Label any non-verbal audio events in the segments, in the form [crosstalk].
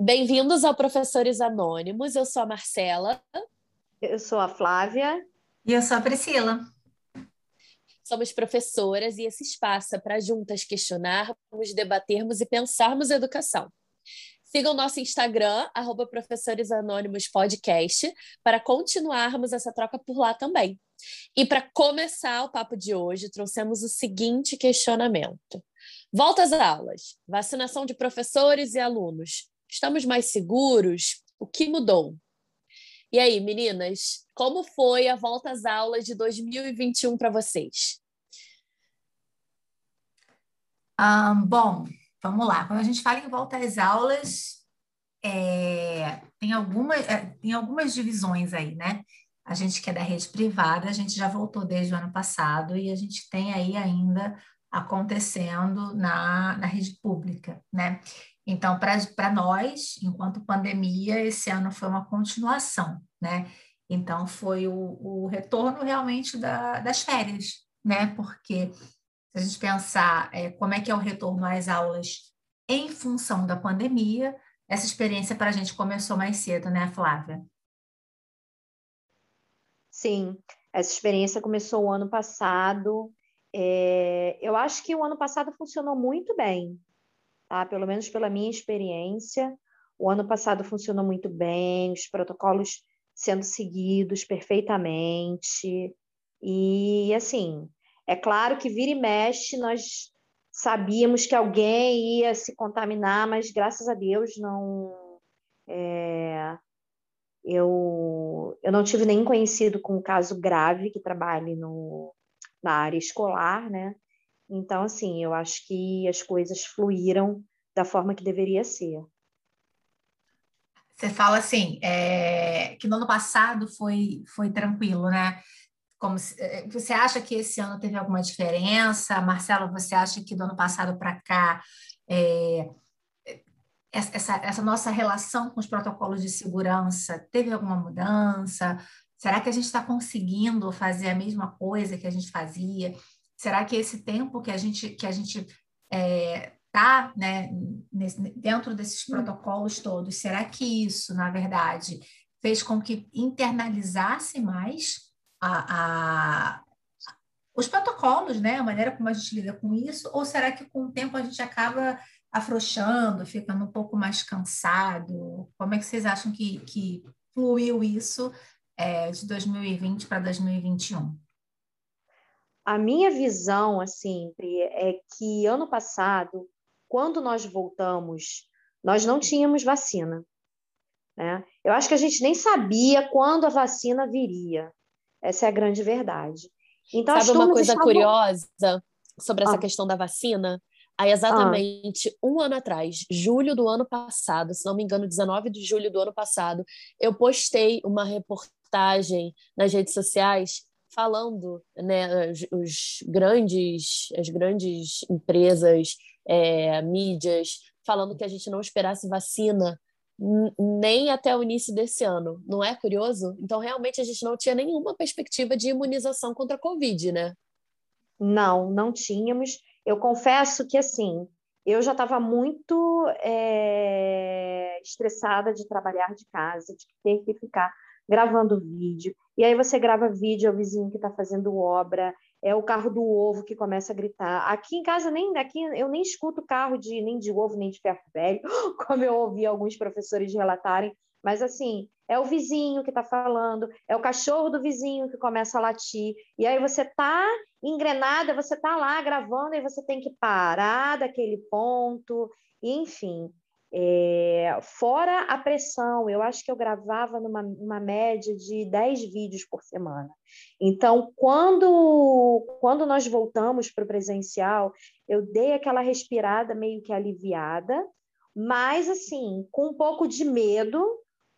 Bem-vindos ao Professores Anônimos. Eu sou a Marcela. Eu sou a Flávia. E eu sou a Priscila. Somos professoras e esse espaço é para juntas questionarmos, debatermos e pensarmos educação. Sigam nosso Instagram, arroba Professores Anônimos Podcast, para continuarmos essa troca por lá também. E para começar o papo de hoje, trouxemos o seguinte questionamento. Volta às aulas, vacinação de professores e alunos. Estamos mais seguros? O que mudou? E aí, meninas, como foi a volta às aulas de 2021 para vocês? Um, bom, vamos lá. Quando a gente fala em volta às aulas, é, tem, alguma, é, tem algumas divisões aí, né? A gente que é da rede privada, a gente já voltou desde o ano passado e a gente tem aí ainda acontecendo na, na rede pública, né? Então, para nós, enquanto pandemia, esse ano foi uma continuação, né? Então, foi o, o retorno realmente da, das férias, né? Porque se a gente pensar é, como é que é o retorno às aulas em função da pandemia, essa experiência para a gente começou mais cedo, né, Flávia? Sim, essa experiência começou o ano passado. É, eu acho que o ano passado funcionou muito bem, tá? Pelo menos pela minha experiência. O ano passado funcionou muito bem, os protocolos sendo seguidos perfeitamente. E, assim, é claro que vira e mexe, nós sabíamos que alguém ia se contaminar, mas graças a Deus não. É, eu, eu não tive nenhum conhecido com um caso grave que trabalhe no, na área escolar, né? Então, assim, eu acho que as coisas fluíram da forma que deveria ser. Você fala assim, é, que no ano passado foi, foi tranquilo, né? Como se, é, você acha que esse ano teve alguma diferença? Marcelo, você acha que do ano passado para cá é, essa, essa nossa relação com os protocolos de segurança teve alguma mudança? Será que a gente está conseguindo fazer a mesma coisa que a gente fazia? Será que esse tempo que a gente que a gente está é, né, dentro desses protocolos todos, será que isso, na verdade, fez com que internalizasse mais a, a, os protocolos, né, a maneira como a gente lida com isso? Ou será que com o tempo a gente acaba afrouxando, ficando um pouco mais cansado? Como é que vocês acham que, que fluiu isso é, de 2020 para 2021? A minha visão, assim, é que ano passado, quando nós voltamos, nós não tínhamos vacina. Né? Eu acho que a gente nem sabia quando a vacina viria. Essa é a grande verdade. Então, Sabe uma coisa estavam... curiosa sobre essa ah. questão da vacina? Aí, exatamente ah. um ano atrás, julho do ano passado, se não me engano, 19 de julho do ano passado, eu postei uma reportagem nas redes sociais falando, né, os, os grandes, as grandes empresas, é, mídias, falando que a gente não esperasse vacina nem até o início desse ano. Não é curioso? Então, realmente, a gente não tinha nenhuma perspectiva de imunização contra a Covid, né? Não, não tínhamos. Eu confesso que, assim, eu já estava muito é, estressada de trabalhar de casa, de ter que ficar gravando vídeo. E aí você grava vídeo, é o vizinho que está fazendo obra, é o carro do ovo que começa a gritar. Aqui em casa nem aqui eu nem escuto carro de nem de ovo nem de ferro velho, [laughs] como eu ouvi alguns professores relatarem. Mas assim, é o vizinho que está falando, é o cachorro do vizinho que começa a latir. E aí você está engrenada, você está lá gravando e você tem que parar daquele ponto, enfim. É, fora a pressão, eu acho que eu gravava numa, numa média de 10 vídeos por semana. Então, quando, quando nós voltamos para o presencial, eu dei aquela respirada meio que aliviada, mas assim, com um pouco de medo,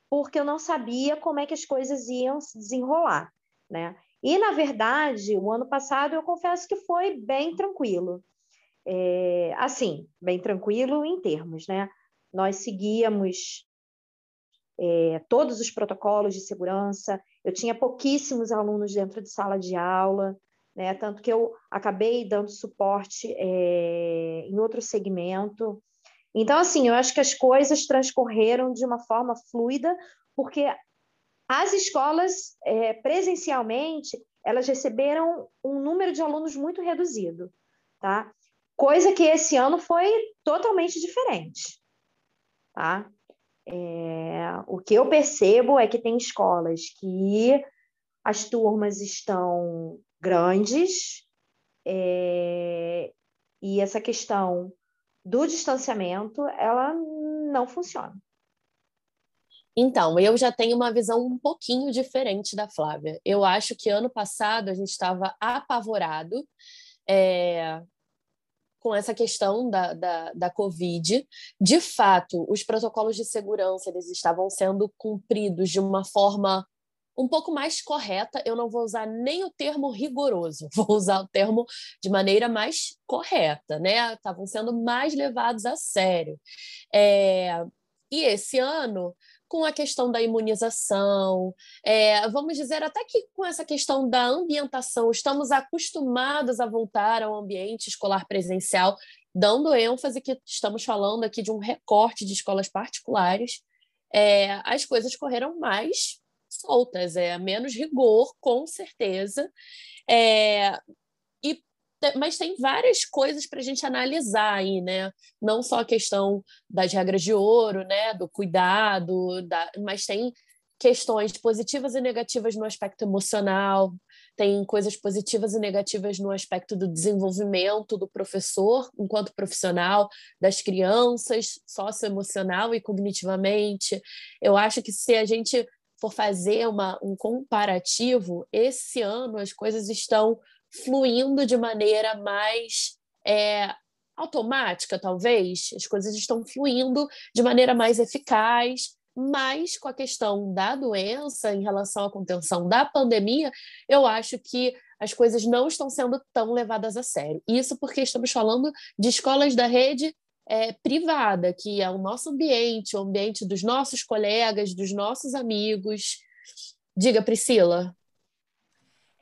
porque eu não sabia como é que as coisas iam se desenrolar, né? E, na verdade, o ano passado eu confesso que foi bem tranquilo. É, assim, bem tranquilo em termos, né? Nós seguíamos é, todos os protocolos de segurança. Eu tinha pouquíssimos alunos dentro de sala de aula, né? Tanto que eu acabei dando suporte é, em outro segmento. Então, assim, eu acho que as coisas transcorreram de uma forma fluida, porque as escolas, é, presencialmente, elas receberam um número de alunos muito reduzido, tá? Coisa que esse ano foi totalmente diferente, tá? É, o que eu percebo é que tem escolas que as turmas estão grandes é, e essa questão do distanciamento ela não funciona. Então, eu já tenho uma visão um pouquinho diferente da Flávia. Eu acho que ano passado a gente estava apavorado é, com essa questão da, da, da Covid. De fato, os protocolos de segurança eles estavam sendo cumpridos de uma forma um pouco mais correta. Eu não vou usar nem o termo rigoroso, [laughs] vou usar o termo de maneira mais correta, né? Estavam sendo mais levados a sério. É, e esse ano com a questão da imunização, é, vamos dizer até que com essa questão da ambientação, estamos acostumados a voltar ao ambiente escolar presencial, dando ênfase que estamos falando aqui de um recorte de escolas particulares, é, as coisas correram mais soltas, é menos rigor, com certeza. É, mas tem várias coisas para a gente analisar aí, né? Não só a questão das regras de ouro, né? Do cuidado, da... mas tem questões positivas e negativas no aspecto emocional, tem coisas positivas e negativas no aspecto do desenvolvimento do professor enquanto profissional, das crianças, socioemocional e cognitivamente. Eu acho que se a gente for fazer uma, um comparativo, esse ano as coisas estão fluindo de maneira mais é, automática, talvez. As coisas estão fluindo de maneira mais eficaz, mas com a questão da doença, em relação à contenção da pandemia, eu acho que as coisas não estão sendo tão levadas a sério. Isso porque estamos falando de escolas da rede é, privada, que é o nosso ambiente, o ambiente dos nossos colegas, dos nossos amigos. Diga, Priscila.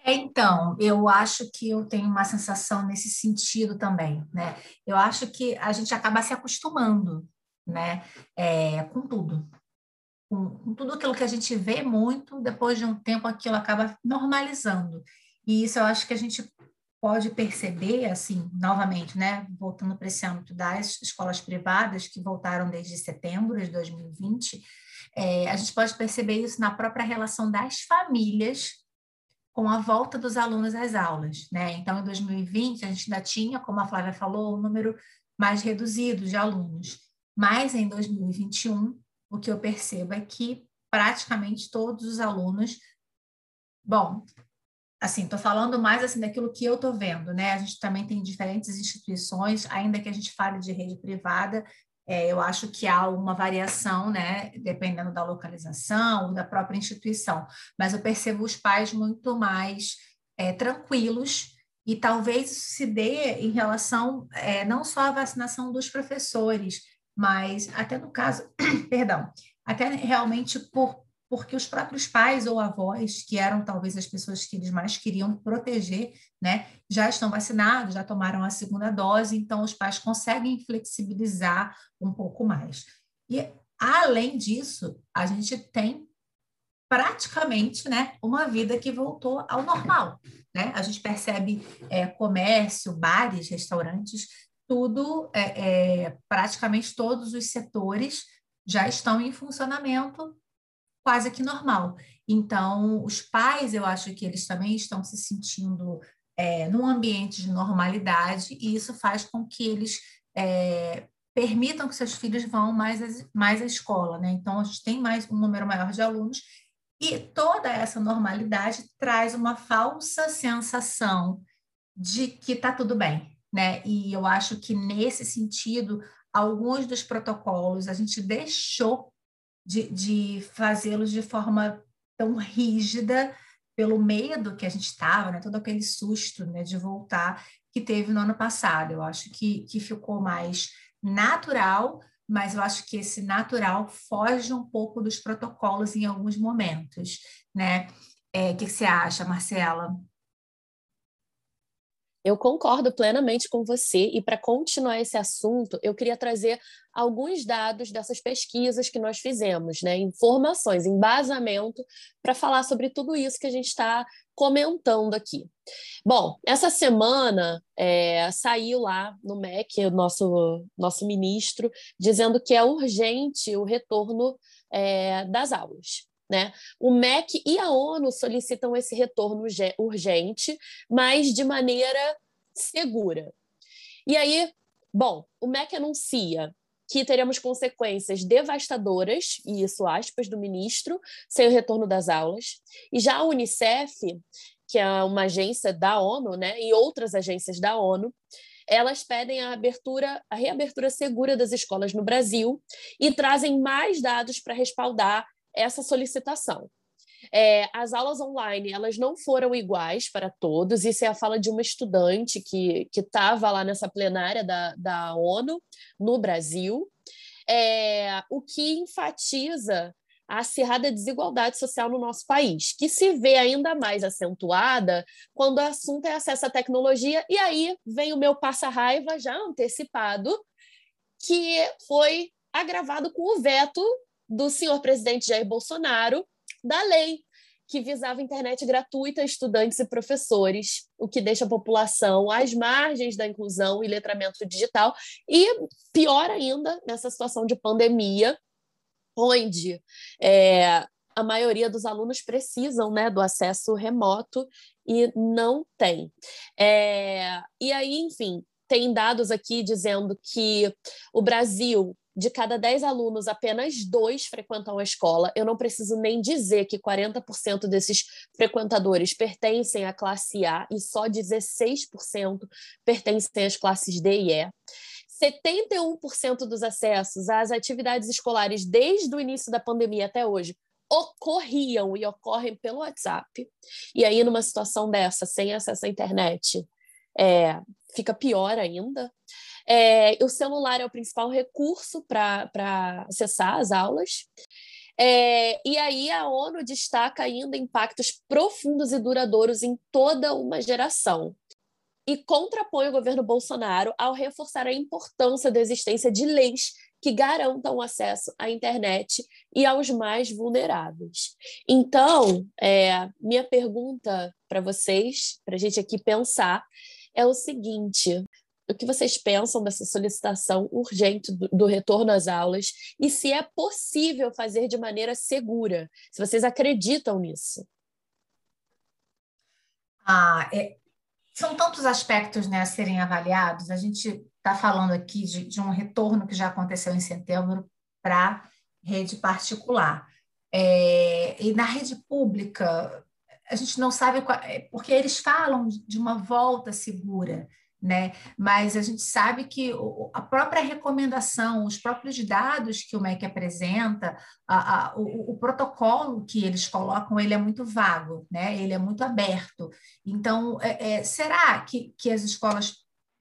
É, então, eu acho que eu tenho uma sensação nesse sentido também, né? Eu acho que a gente acaba se acostumando, né? É, com tudo. Com, com tudo aquilo que a gente vê muito, depois de um tempo aquilo acaba normalizando. E isso eu acho que a gente pode perceber, assim, novamente, né? Voltando para esse âmbito das escolas privadas, que voltaram desde setembro de 2020, é, a gente pode perceber isso na própria relação das famílias com a volta dos alunos às aulas. Né? Então, em 2020, a gente ainda tinha, como a Flávia falou, um número mais reduzido de alunos. Mas em 2021, o que eu percebo é que praticamente todos os alunos. Bom, assim, estou falando mais assim daquilo que eu estou vendo, né? A gente também tem diferentes instituições, ainda que a gente fale de rede privada, é, eu acho que há uma variação, né, dependendo da localização da própria instituição, mas eu percebo os pais muito mais é, tranquilos e talvez isso se dê em relação é, não só à vacinação dos professores, mas até no caso, [clears throat] perdão, até realmente por porque os próprios pais ou avós, que eram talvez as pessoas que eles mais queriam proteger, né, já estão vacinados, já tomaram a segunda dose, então os pais conseguem flexibilizar um pouco mais. E além disso, a gente tem praticamente, né, uma vida que voltou ao normal, né? A gente percebe é, comércio, bares, restaurantes, tudo, é, é, praticamente todos os setores já estão em funcionamento quase que normal. Então, os pais, eu acho que eles também estão se sentindo é, num ambiente de normalidade, e isso faz com que eles é, permitam que seus filhos vão mais, mais à escola. Né? Então, a gente tem mais um número maior de alunos, e toda essa normalidade traz uma falsa sensação de que está tudo bem. Né? E eu acho que, nesse sentido, alguns dos protocolos a gente deixou de, de fazê-los de forma tão rígida pelo medo que a gente estava, né? todo aquele susto né, de voltar que teve no ano passado. Eu acho que, que ficou mais natural, mas eu acho que esse natural foge um pouco dos protocolos em alguns momentos. Né? É, o que você acha, Marcela? Eu concordo plenamente com você, e para continuar esse assunto, eu queria trazer alguns dados dessas pesquisas que nós fizemos, né? informações, embasamento, para falar sobre tudo isso que a gente está comentando aqui. Bom, essa semana é, saiu lá no MEC o nosso, nosso ministro dizendo que é urgente o retorno é, das aulas. Né? O MEC e a ONU solicitam esse retorno urgente, mas de maneira segura. E aí, bom, o MEC anuncia que teremos consequências devastadoras, e isso aspas do ministro, sem o retorno das aulas. E já a Unicef, que é uma agência da ONU, né, e outras agências da ONU, elas pedem a abertura, a reabertura segura das escolas no Brasil e trazem mais dados para respaldar essa solicitação. É, as aulas online elas não foram iguais para todos. Isso é a fala de uma estudante que estava lá nessa plenária da, da ONU no Brasil, é, o que enfatiza a acirrada desigualdade social no nosso país, que se vê ainda mais acentuada quando o assunto é acesso à tecnologia. E aí vem o meu passa-raiva já antecipado, que foi agravado com o veto do senhor presidente Jair Bolsonaro da lei que visava internet gratuita a estudantes e professores, o que deixa a população às margens da inclusão e letramento digital, e pior ainda, nessa situação de pandemia, onde é, a maioria dos alunos precisam né, do acesso remoto e não tem. É, e aí, enfim, tem dados aqui dizendo que o Brasil de cada 10 alunos, apenas dois frequentam a escola. Eu não preciso nem dizer que 40% desses frequentadores pertencem à classe A e só 16% pertencem às classes D e E. 71% dos acessos às atividades escolares desde o início da pandemia até hoje ocorriam e ocorrem pelo WhatsApp. E aí, numa situação dessa, sem acesso à internet, é, fica pior ainda. É, o celular é o principal recurso para acessar as aulas. É, e aí a ONU destaca ainda impactos profundos e duradouros em toda uma geração. E contrapõe o governo Bolsonaro ao reforçar a importância da existência de leis que garantam acesso à internet e aos mais vulneráveis. Então, é, minha pergunta para vocês, para a gente aqui pensar, é o seguinte: o que vocês pensam dessa solicitação urgente do, do, retorno às aulas e se é possível fazer de maneira segura, se vocês acreditam nisso. Ah, é, são tantos aspectos né, a serem avaliados. A gente está falando aqui de, de, um retorno que já aconteceu em setembro para rede particular. É, e na rede pública, a gente não sabe, qual, é, porque eles falam de uma volta segura né? Mas a gente sabe que a própria recomendação, os próprios dados que o MEC apresenta, a, a, o, o, protocolo que eles colocam, ele é muito vago, né? Ele é muito aberto. Então, é, é, será que, que as escolas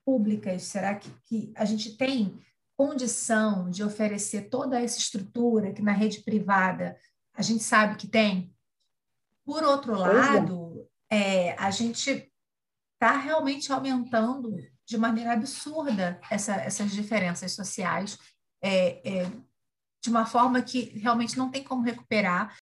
públicas, será que, que a gente tem condição de oferecer toda essa estrutura que na rede privada a gente sabe que tem? Por outro lado, é, a gente está realmente aumentando de maneira absurda essa, essas diferenças sociais, é, é, de uma forma que realmente não tem como recuperar.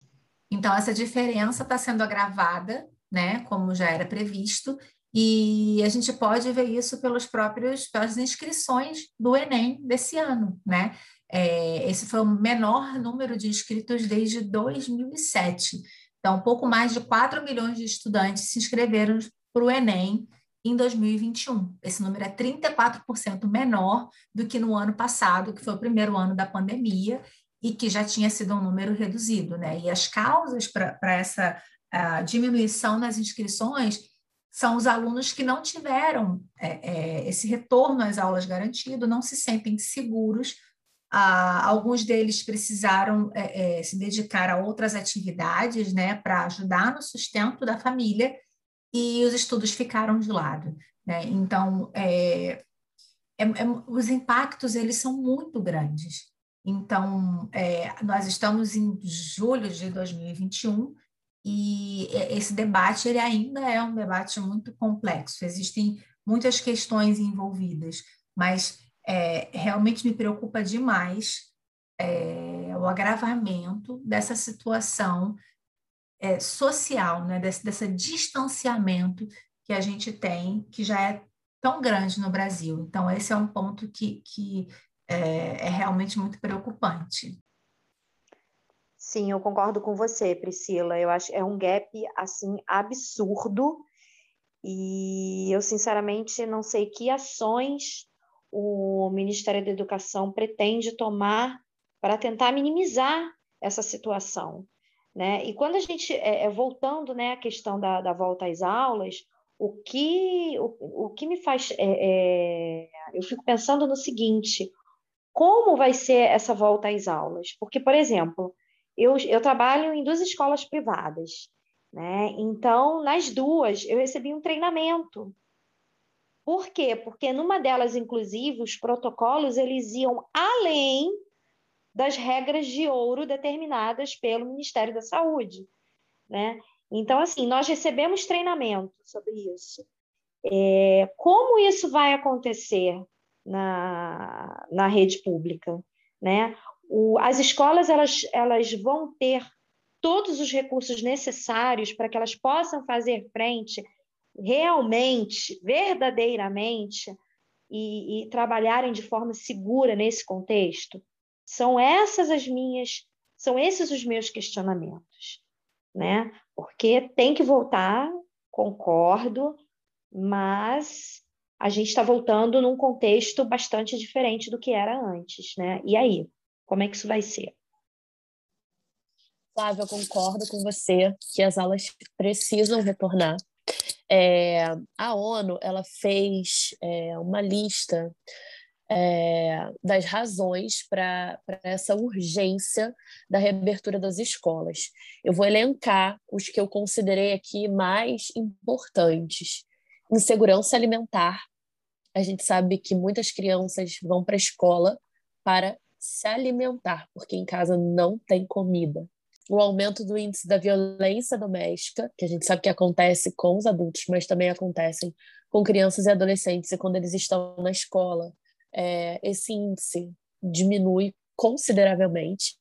Então, essa diferença está sendo agravada, né, como já era previsto, e a gente pode ver isso pelos próprios, pelas inscrições do Enem desse ano, né? É, esse foi o menor número de inscritos desde 2007. Então, pouco mais de 4 milhões de estudantes se inscreveram para o Enem em 2021. Esse número é 34% menor do que no ano passado, que foi o primeiro ano da pandemia, e que já tinha sido um número reduzido. Né? E as causas para essa diminuição nas inscrições são os alunos que não tiveram é, é, esse retorno às aulas garantido, não se sentem seguros. Ah, alguns deles precisaram é, é se dedicar a outras atividades né, para ajudar no sustento da família e os estudos ficaram de lado. Né? Então, é, é, é, os impactos eles são muito grandes. Então, é, nós estamos em julho de 2021 e esse debate ele ainda é um debate muito complexo. Existem muitas questões envolvidas, mas é, realmente me preocupa demais é, o agravamento dessa situação é, social, né, desse, desse distanciamento que a gente tem, que já é tão grande no Brasil. Então, esse é um ponto que, que é, é realmente muito preocupante. Sim, eu concordo com você, Priscila. Eu acho é um gap assim absurdo e eu sinceramente não sei que ações o Ministério da Educação pretende tomar para tentar minimizar essa situação. Né? E quando a gente, é, é, voltando né, à questão da, da volta às aulas, o que, o, o que me faz. É, é, eu fico pensando no seguinte: como vai ser essa volta às aulas? Porque, por exemplo, eu, eu trabalho em duas escolas privadas, né? Então, nas duas, eu recebi um treinamento. Por quê? Porque numa delas, inclusive, os protocolos eles iam além das regras de ouro determinadas pelo Ministério da Saúde, né? Então, assim, nós recebemos treinamento sobre isso. É, como isso vai acontecer na, na rede pública, né? O, as escolas elas, elas vão ter todos os recursos necessários para que elas possam fazer frente realmente, verdadeiramente, e, e trabalharem de forma segura nesse contexto. São essas as minhas, são esses os meus questionamentos, né? Porque tem que voltar, concordo, mas a gente está voltando num contexto bastante diferente do que era antes, né? E aí, como é que isso vai ser? Flávia, eu concordo com você que as aulas precisam retornar. É, a ONU ela fez é, uma lista é, das razões para essa urgência da reabertura das escolas. Eu vou elencar os que eu considerei aqui mais importantes. Insegurança alimentar. A gente sabe que muitas crianças vão para a escola para se alimentar, porque em casa não tem comida. O aumento do índice da violência doméstica, que a gente sabe que acontece com os adultos, mas também acontecem com crianças e adolescentes, e quando eles estão na escola, é, esse índice diminui consideravelmente.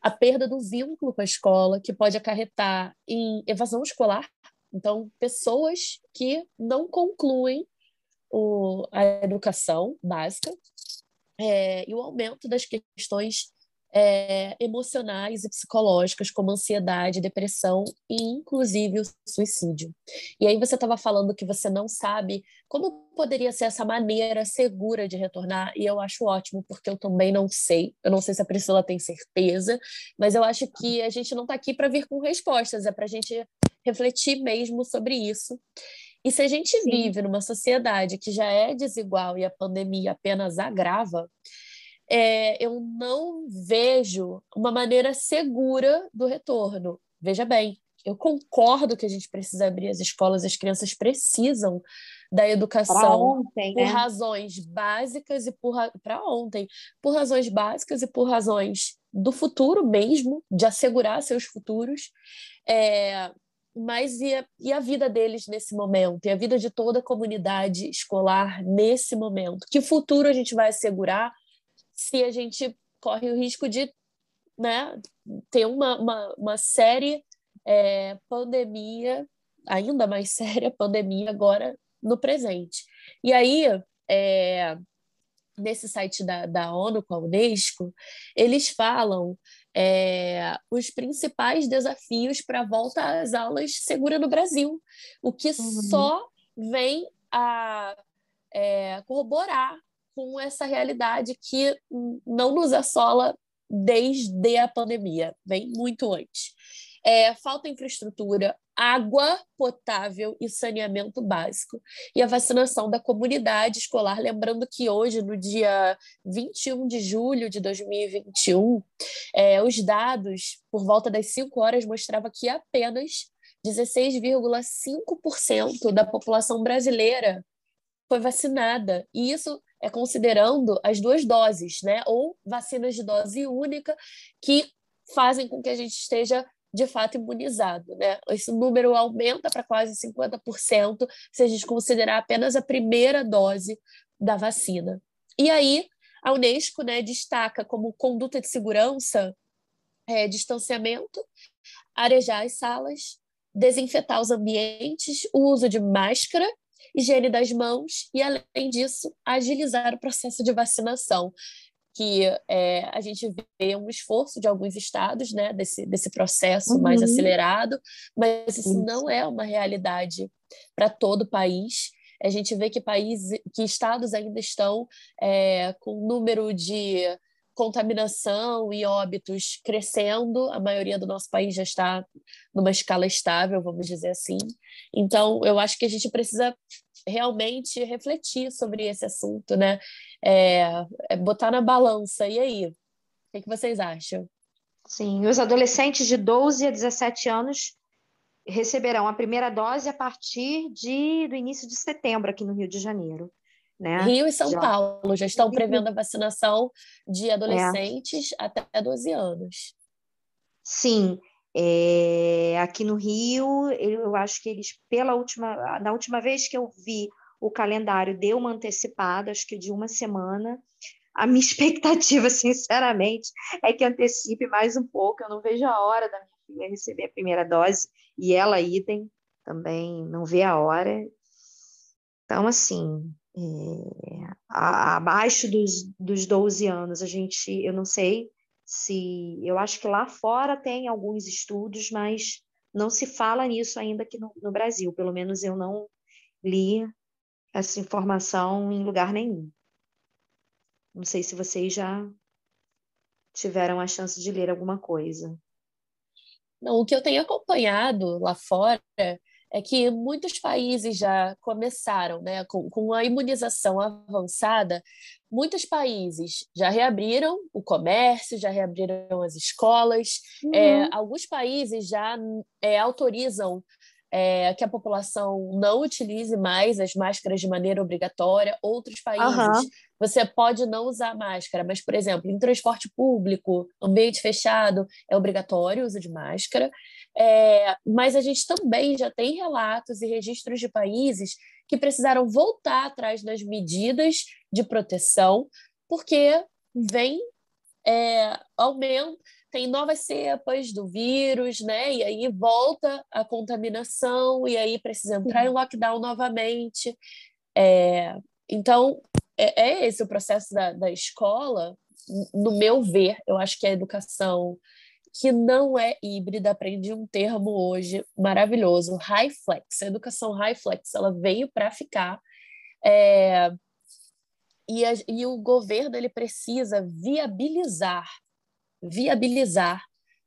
A perda do vínculo com a escola, que pode acarretar em evasão escolar. Então, pessoas que não concluem o, a educação básica é, e o aumento das questões é, emocionais e psicológicas, como ansiedade, depressão e, inclusive, o suicídio. E aí você estava falando que você não sabe como poderia ser essa maneira segura de retornar, e eu acho ótimo, porque eu também não sei. Eu não sei se a Priscila tem certeza, mas eu acho que a gente não está aqui para vir com respostas, é para a gente refletir mesmo sobre isso. E se a gente Sim. vive numa sociedade que já é desigual e a pandemia apenas agrava, é, eu não vejo uma maneira segura do retorno. Veja bem, eu concordo que a gente precisa abrir as escolas, as crianças precisam da educação ontem, por né? razões básicas e por para ontem, por razões básicas e por razões do futuro mesmo, de assegurar seus futuros. É, mas e a, e a vida deles nesse momento? E a vida de toda a comunidade escolar nesse momento? Que futuro a gente vai assegurar se a gente corre o risco de né, ter uma, uma, uma série é, pandemia, ainda mais [laughs] séria pandemia agora no presente. E aí, é, nesse site da, da ONU com a Unesco, eles falam é, os principais desafios para a volta às aulas segura no Brasil, o que uhum. só vem a é, corroborar com essa realidade que não nos assola desde a pandemia, vem muito antes. É, falta infraestrutura, água potável e saneamento básico. E a vacinação da comunidade escolar. Lembrando que hoje, no dia 21 de julho de 2021, é, os dados, por volta das 5 horas, mostrava que apenas 16,5% da população brasileira foi vacinada. E isso é considerando as duas doses, né? Ou vacinas de dose única, que fazem com que a gente esteja de fato imunizado, né? Esse número aumenta para quase 50% se a gente considerar apenas a primeira dose da vacina. E aí, a Unesco né, destaca como conduta de segurança é, distanciamento, arejar as salas, desinfetar os ambientes, o uso de máscara, higiene das mãos e, além disso, agilizar o processo de vacinação que é, a gente vê um esforço de alguns estados né, desse, desse processo uhum. mais acelerado, mas isso, não é uma realidade para todo o país. A gente vê que países, que estados ainda estão é, com número de contaminação e óbitos crescendo, a maioria do nosso país já está numa escala estável, vamos dizer assim. Então, eu acho que a gente precisa realmente refletir sobre esse assunto, né? É, é botar na balança. E aí? O que, que vocês acham? Sim, os adolescentes de 12 a 17 anos receberão a primeira dose a partir de, do início de setembro aqui no Rio de Janeiro. Né? Rio e São já. Paulo já estão prevendo a vacinação de adolescentes é. até 12 anos. Sim, é, aqui no Rio, eu acho que eles, pela última, na última vez que eu vi o calendário, deu uma antecipada, acho que de uma semana. A minha [laughs] expectativa, sinceramente, é que antecipe mais um pouco. Eu não vejo a hora da minha filha receber a primeira dose e ela, idem, também não vê a hora. Então, assim, é, abaixo dos, dos 12 anos, a gente, eu não sei se eu acho que lá fora tem alguns estudos, mas não se fala nisso ainda aqui no, no Brasil. Pelo menos eu não li essa informação em lugar nenhum. Não sei se vocês já tiveram a chance de ler alguma coisa. Não, o que eu tenho acompanhado lá fora é que muitos países já começaram né, com, com a imunização avançada, muitos países já reabriram o comércio, já reabriram as escolas, uhum. é, alguns países já é, autorizam é, que a população não utilize mais as máscaras de maneira obrigatória. Outros países, uhum. você pode não usar máscara, mas, por exemplo, em transporte público, ambiente fechado, é obrigatório o uso de máscara. É, mas a gente também já tem relatos e registros de países que precisaram voltar atrás das medidas de proteção, porque vem é, aumento tem novas cepas do vírus, né? E aí volta a contaminação, e aí precisa entrar em lockdown novamente. É, então, é, é, esse o processo da, da escola, no meu ver, eu acho que a educação que não é híbrida, aprendi um termo hoje maravilhoso, high flex. A educação high flex, ela veio para ficar. É, e, a, e o governo ele precisa viabilizar viabilizar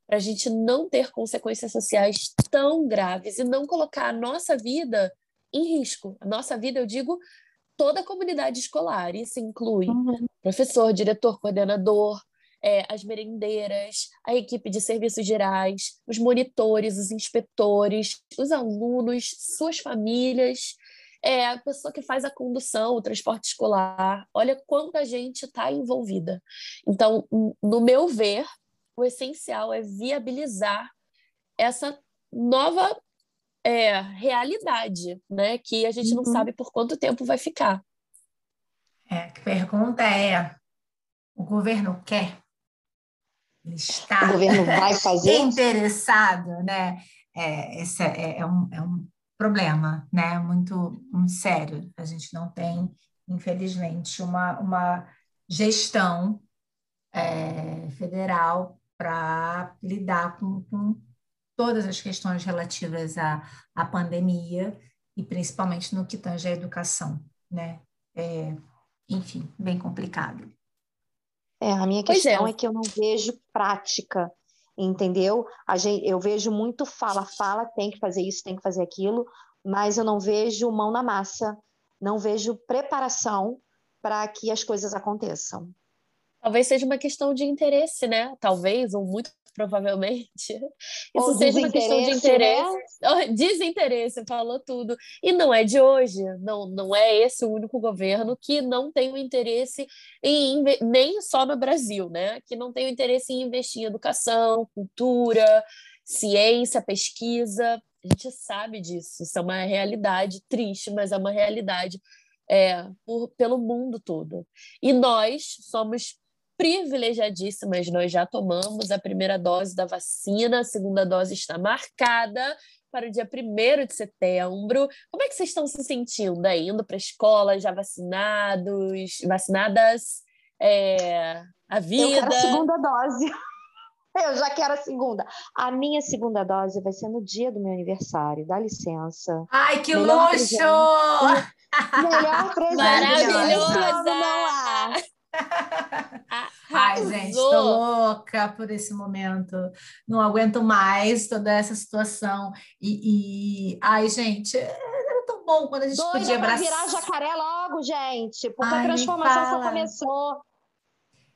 para a gente não ter consequências sociais tão graves e não colocar a nossa vida em risco. A nossa vida, eu digo, toda a comunidade escolar. Isso inclui uhum. professor, diretor, coordenador, é, as merendeiras, a equipe de serviços gerais, os monitores, os inspetores, os alunos, suas famílias, é, a pessoa que faz a condução, o transporte escolar. Olha quanta gente está envolvida. Então, no meu ver, o essencial é viabilizar essa nova é, realidade, né? Que a gente uhum. não sabe por quanto tempo vai ficar. É, a pergunta é: o governo quer? Está o governo vai [laughs] fazer? interessado, né? É, esse é, é, um, é um problema, né? Muito, muito sério. A gente não tem, infelizmente, uma, uma gestão é, federal para lidar com, com, todas as questões relativas à, à pandemia e principalmente no que tange à educação, né? É, enfim, bem complicado. É, a minha questão é. é que eu não vejo prática entendeu? A gente, eu vejo muito fala, fala, tem que fazer isso, tem que fazer aquilo, mas eu não vejo mão na massa, não vejo preparação para que as coisas aconteçam. Talvez seja uma questão de interesse, né? Talvez, ou muito provavelmente. Isso seja uma questão de interesse. Né? Desinteresse, falou tudo. E não é de hoje, não, não é esse o único governo que não tem o interesse em nem só no Brasil, né? Que não tem o interesse em investir em educação, cultura, ciência, pesquisa. A gente sabe disso, isso é uma realidade triste, mas é uma realidade é, por, pelo mundo todo. E nós somos privilegiadíssimas, nós já tomamos a primeira dose da vacina, a segunda dose está marcada para o dia 1 de setembro. Como é que vocês estão se sentindo aí? Indo para a escola, já vacinados, vacinadas? É, a vida? Eu quero a segunda dose. [laughs] Eu já quero a segunda. A minha segunda dose vai ser no dia do meu aniversário. Dá licença. Ai, que Melhor luxo! Presente. [laughs] Melhor presente. Maravilhosa! Não há. [laughs] Ai, gente, estou louca por esse momento. Não aguento mais toda essa situação. E, e... ai, gente, era tão bom quando a gente Doida podia abraçar. virar jacaré logo, gente, porque ai, a transformação só começou.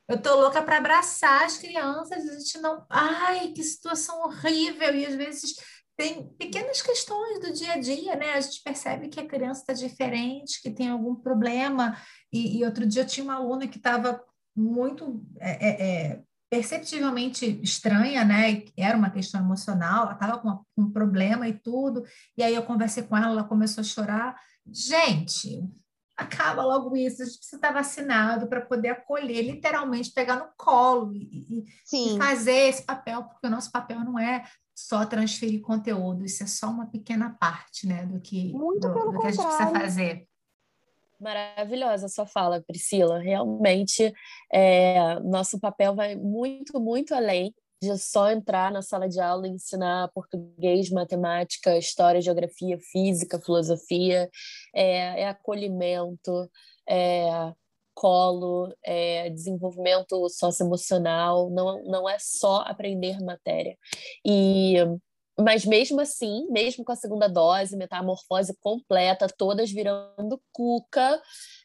Eu tô louca para abraçar as crianças, a gente não. Ai, que situação horrível! E às vezes tem pequenas questões do dia a dia, né? A gente percebe que a criança está diferente, que tem algum problema. E, e, outro dia eu tinha uma aluna que estava muito é, é, é, perceptivelmente estranha, né? Era uma questão emocional, ela estava com um problema e tudo. E aí eu conversei com ela, ela começou a chorar. Gente, acaba logo isso. A gente precisa estar vacinado para poder acolher, literalmente pegar no colo e, e, fazer esse papel, porque o nosso papel não é só transferir conteúdo, isso é só uma pequena parte né, do que, do, do que a gente precisa fazer. Maravilhosa a sua fala, Priscila. Realmente, é, nosso papel vai muito, muito além de só entrar na sala de aula e ensinar português, matemática, história, geografia, física, filosofia, é, é acolhimento, é colo, é desenvolvimento socioemocional, não, não é só aprender matéria. E mas mesmo assim, mesmo com a segunda dose, metamorfose completa, todas virando cuca,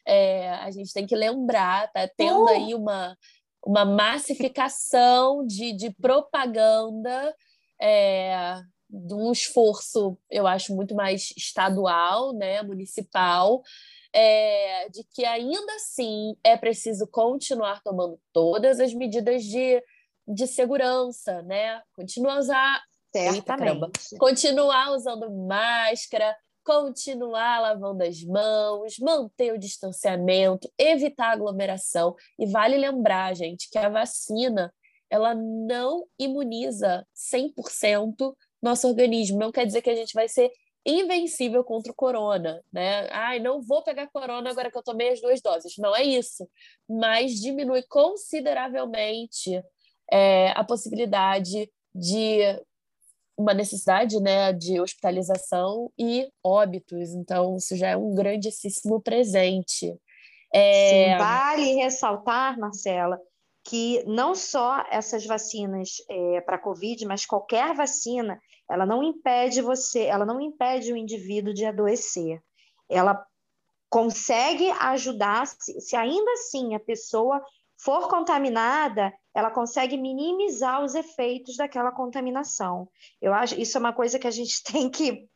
é, a gente tem que lembrar, tá tendo uh! aí uma, uma massificação de, de propaganda, é, de um esforço, eu acho, muito mais estadual, né, municipal, é, de que ainda assim é preciso continuar tomando todas as medidas de, de segurança, né? Continuar usar Certamente. Continuar usando máscara, continuar lavando as mãos, manter o distanciamento, evitar aglomeração. E vale lembrar, gente, que a vacina ela não imuniza 100% nosso organismo. Não quer dizer que a gente vai ser invencível contra o corona, né? Ai, não vou pegar corona agora que eu tomei as duas doses. Não é isso, mas diminui consideravelmente é, a possibilidade de uma necessidade né, de hospitalização e óbitos, então isso já é um grandíssimo presente. É... Sim, vale ressaltar, Marcela, que não só essas vacinas é, para Covid, mas qualquer vacina, ela não impede você, ela não impede o indivíduo de adoecer. Ela consegue ajudar, se, se ainda assim a pessoa for contaminada, ela consegue minimizar os efeitos daquela contaminação. Eu acho isso é uma coisa que a gente [laughs] tem que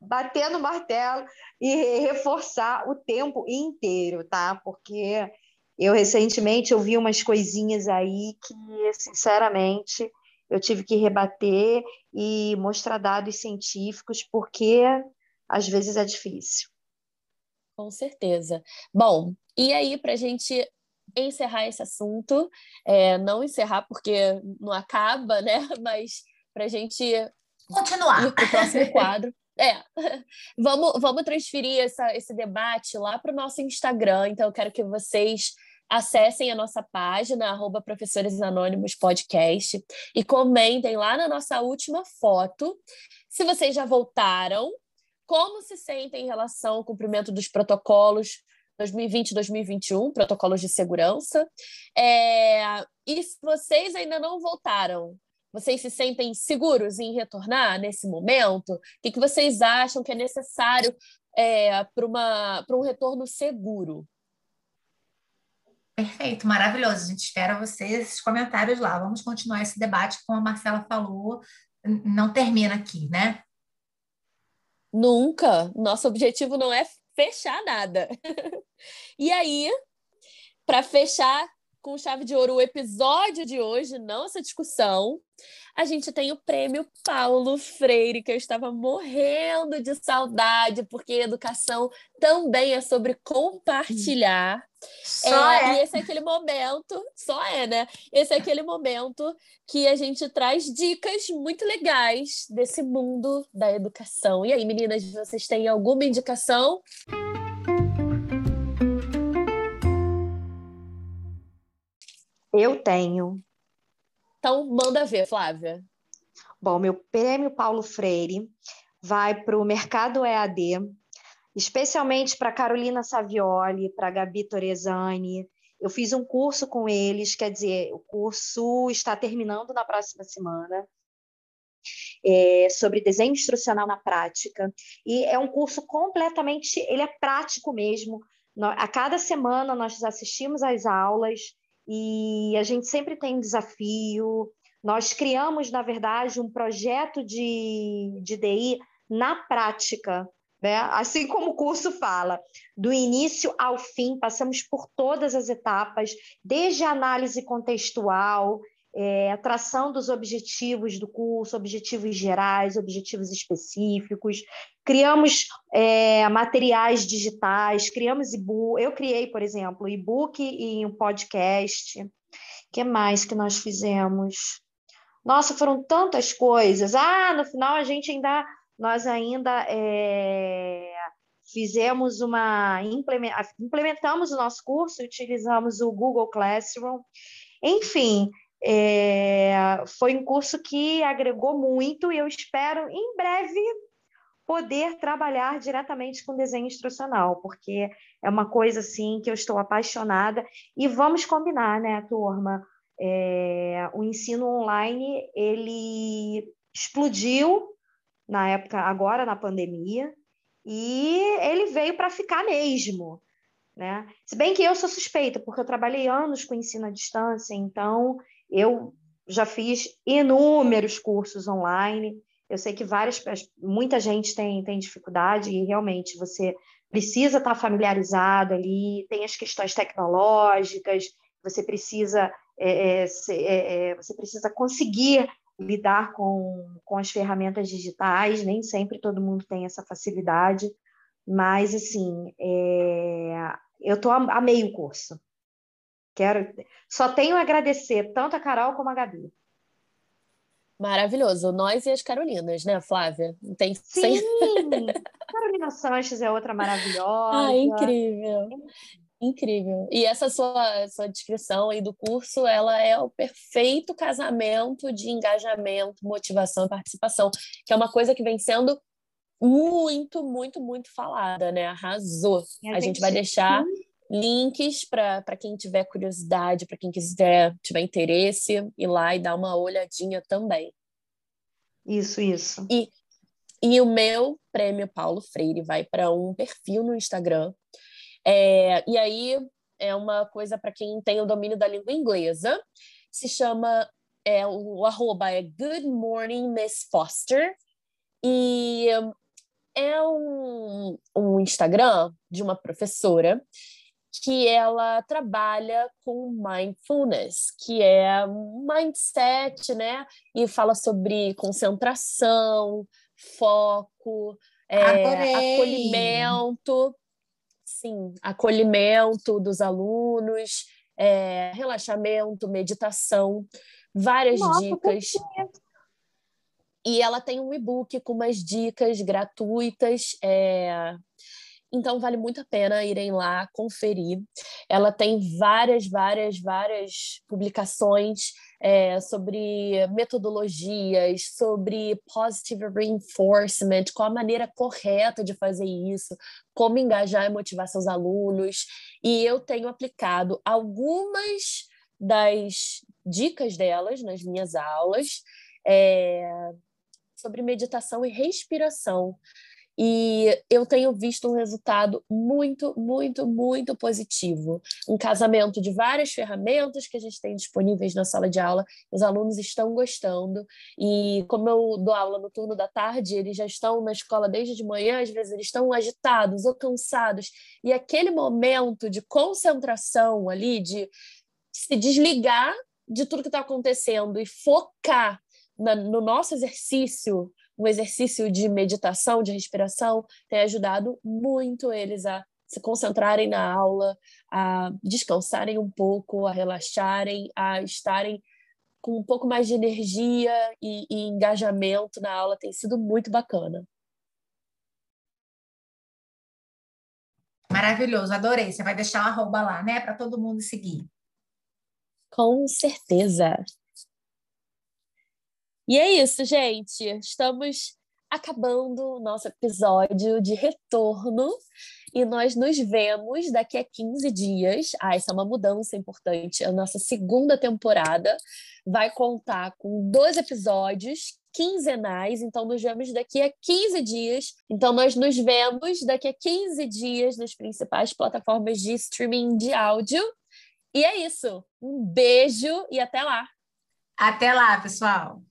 bater no martelo e reforçar o tempo inteiro, tá? Porque eu recentemente ouvi umas coisinhas aí que, sinceramente, eu tive que rebater e mostrar dados científicos, porque às vezes é difícil. Com certeza. Bom, e aí, para a gente encerrar esse assunto, é, não encerrar porque não acaba, né? [laughs] Mas para a gente continuar para o próximo quadro. É, [laughs] vamos, vamos transferir essa, esse debate lá para o nosso Instagram. Então, eu quero que vocês acessem a nossa página, arroba Professores Anônimos Podcast, e comentem lá na nossa última foto se vocês já voltaram, como se sentem em relação ao cumprimento dos protocolos 2020 e 2021, protocolos de segurança. É, e se vocês ainda não voltaram, vocês se sentem seguros em retornar nesse momento? O que, que vocês acham que é necessário é, para um retorno seguro? Perfeito, maravilhoso. A gente espera vocês, esses comentários lá. Vamos continuar esse debate, como a Marcela falou, não termina aqui, né? Nunca. Nosso objetivo não é fechar nada. [laughs] e aí, para fechar, com chave de ouro o episódio de hoje, não essa discussão. A gente tem o prêmio Paulo Freire, que eu estava morrendo de saudade, porque educação também é sobre compartilhar. Só é, é. E esse é aquele momento, só é, né? Esse é aquele momento que a gente traz dicas muito legais desse mundo da educação. E aí, meninas, vocês têm alguma indicação? Eu tenho. Então, manda ver, Flávia. Bom, meu prêmio Paulo Freire vai para o Mercado EAD, especialmente para Carolina Savioli, para Gabi Torezani. Eu fiz um curso com eles, quer dizer, o curso está terminando na próxima semana. É, sobre desenho instrucional na prática e é um curso completamente ele é prático mesmo a cada semana nós assistimos às aulas e a gente sempre tem desafio. Nós criamos, na verdade, um projeto de, de DI na prática, né? assim como o curso fala, do início ao fim, passamos por todas as etapas, desde a análise contextual, é, tração dos objetivos do curso, objetivos gerais, objetivos específicos. Criamos é, materiais digitais, criamos e-book. Eu criei, por exemplo, e-book e um podcast. O que mais que nós fizemos? Nossa, foram tantas coisas. Ah, no final a gente ainda, nós ainda é, fizemos uma implementamos o nosso curso, utilizamos o Google Classroom. Enfim, é, foi um curso que agregou muito e eu espero em breve poder trabalhar diretamente com desenho instrucional, porque é uma coisa assim que eu estou apaixonada e vamos combinar, né, turma? É, o ensino online ele explodiu na época agora na pandemia e ele veio para ficar mesmo, né? Se bem que eu sou suspeita porque eu trabalhei anos com ensino à distância, então eu já fiz inúmeros cursos online. Eu sei que várias, muita gente tem, tem dificuldade e realmente você precisa estar familiarizado ali. Tem as questões tecnológicas. Você precisa é, é, é, é, você precisa conseguir lidar com, com as ferramentas digitais. Nem sempre todo mundo tem essa facilidade, mas assim, é, eu tô amei o curso. Quero, só tenho a agradecer tanto a Carol como a Gabi. Maravilhoso. Nós e as Carolinas, né, Flávia? Tem Sim! [laughs] Carolina Sanches é outra maravilhosa. Ah, incrível. Incrível. E essa sua, sua descrição aí do curso, ela é o perfeito casamento de engajamento, motivação e participação, que é uma coisa que vem sendo muito, muito, muito falada, né? Arrasou. A, a gente, gente vai deixar links para quem tiver curiosidade, para quem quiser tiver interesse, ir lá e dar uma olhadinha também. Isso, isso. E, e o meu prêmio Paulo Freire vai para um perfil no Instagram. É, e aí é uma coisa para quem tem o domínio da língua inglesa. Se chama, é, o arroba é Good Morning Miss Foster. E é um, um Instagram de uma professora que ela trabalha com mindfulness, que é mindset, né? E fala sobre concentração, foco, é, acolhimento, sim, acolhimento dos alunos, é, relaxamento, meditação, várias Nossa, dicas. E ela tem um e-book com umas dicas gratuitas. É, então vale muito a pena irem lá conferir. Ela tem várias, várias, várias publicações é, sobre metodologias, sobre positive reinforcement, qual a maneira correta de fazer isso, como engajar e motivar seus alunos. E eu tenho aplicado algumas das dicas delas nas minhas aulas é, sobre meditação e respiração. E eu tenho visto um resultado muito, muito, muito positivo. Um casamento de várias ferramentas que a gente tem disponíveis na sala de aula, os alunos estão gostando. E como eu dou aula no turno da tarde, eles já estão na escola desde de manhã, às vezes eles estão agitados ou cansados. E aquele momento de concentração ali, de se desligar de tudo que está acontecendo e focar na, no nosso exercício, um exercício de meditação, de respiração, tem ajudado muito eles a se concentrarem na aula, a descansarem um pouco, a relaxarem, a estarem com um pouco mais de energia e, e engajamento na aula. Tem sido muito bacana. Maravilhoso, adorei. Você vai deixar o arroba lá, né, para todo mundo seguir. Com certeza. E é isso, gente. Estamos acabando o nosso episódio de retorno e nós nos vemos daqui a 15 dias. Ah, essa é uma mudança importante. A nossa segunda temporada vai contar com dois episódios quinzenais, então nos vemos daqui a 15 dias. Então nós nos vemos daqui a 15 dias nas principais plataformas de streaming de áudio. E é isso. Um beijo e até lá. Até lá, pessoal.